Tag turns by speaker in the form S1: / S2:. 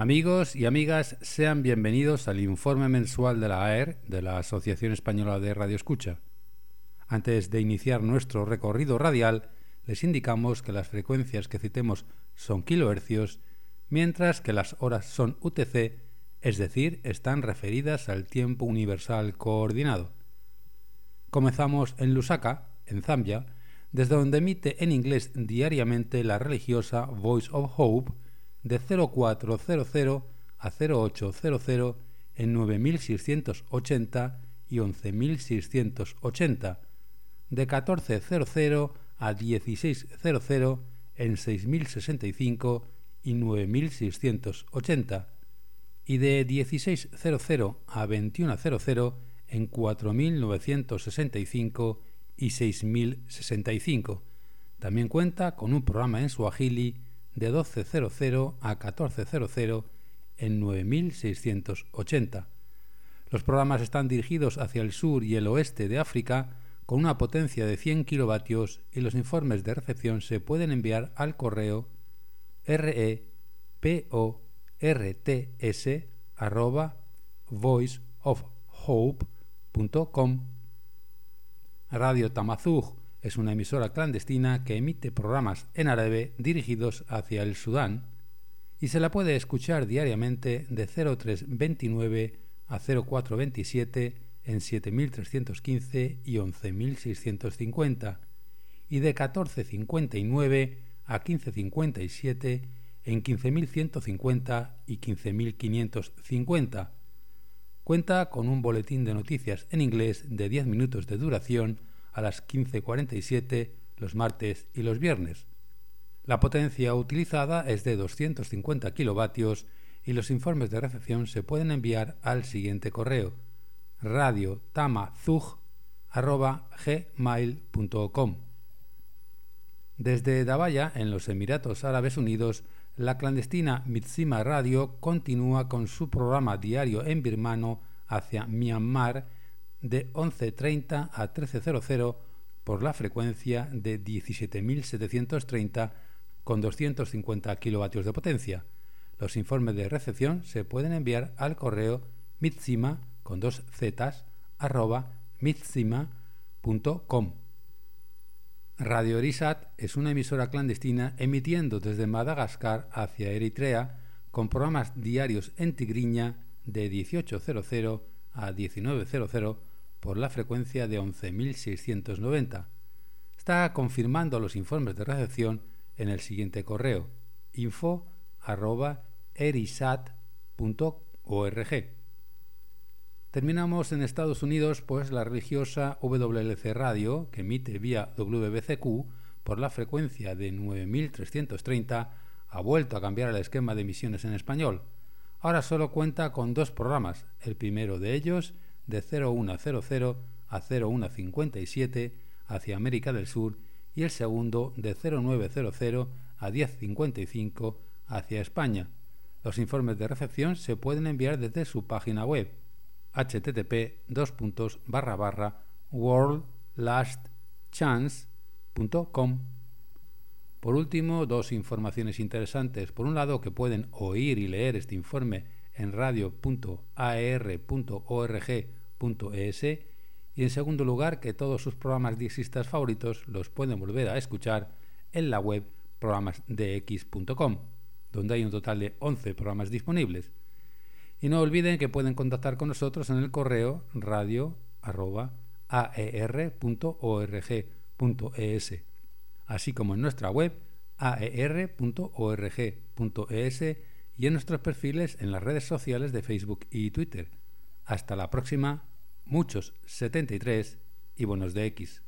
S1: Amigos y amigas, sean bienvenidos al informe mensual de la AER, de la Asociación Española de Radio Escucha. Antes de iniciar nuestro recorrido radial, les indicamos que las frecuencias que citemos son kilohercios, mientras que las horas son UTC, es decir, están referidas al tiempo universal coordinado. Comenzamos en Lusaka, en Zambia, desde donde emite en inglés diariamente la religiosa Voice of Hope, de 0400 a 0800 en 9680 y 11680, de 1400 a 1600 en 6065 y 9680, y de 1600 a 2100 en 4965 y 6065. También cuenta con un programa en Swahili de 12.00 a 14.00 en 9.680. Los programas están dirigidos hacia el sur y el oeste de África con una potencia de 100 kilovatios y los informes de recepción se pueden enviar al correo reports arroba voiceofhope.com Radio Tamazug es una emisora clandestina que emite programas en árabe dirigidos hacia el Sudán y se la puede escuchar diariamente de 0329 a 0427 en 7315 y 11650 y de 1459 a 1557 en 15150 y 15550. Cuenta con un boletín de noticias en inglés de 10 minutos de duración a las 15.47 los martes y los viernes. La potencia utilizada es de 250 kilovatios y los informes de recepción se pueden enviar al siguiente correo radiotamazug.gmail.com Desde Dabaya, en los Emiratos Árabes Unidos, la clandestina Mitsima Radio continúa con su programa diario en birmano hacia Myanmar de 11.30 a 13.00 por la frecuencia de 17.730 con 250 kilovatios de potencia. Los informes de recepción se pueden enviar al correo mitsima con dos zetas arroba mitsima.com. Radio Erisat es una emisora clandestina emitiendo desde Madagascar hacia Eritrea con programas diarios en tigriña de 18.00 a 19.00 por la frecuencia de 11.690. Está confirmando los informes de recepción en el siguiente correo info Terminamos en Estados Unidos, pues la religiosa WLC Radio, que emite vía WBCQ por la frecuencia de 9330, ha vuelto a cambiar el esquema de emisiones en español. Ahora solo cuenta con dos programas, el primero de ellos de 0100 a 0157 hacia América del Sur y el segundo de 0900 a 1055 hacia España. Los informes de recepción se pueden enviar desde su página web http worldlastchance.com. Por último, dos informaciones interesantes. Por un lado, que pueden oír y leer este informe en y en segundo lugar que todos sus programas diexistas favoritos los pueden volver a escuchar en la web programasdx.com, donde hay un total de 11 programas disponibles. Y no olviden que pueden contactar con nosotros en el correo radio.aer.org.es, así como en nuestra web aer.org.es y en nuestros perfiles en las redes sociales de Facebook y Twitter. Hasta la próxima, muchos 73 y buenos de X.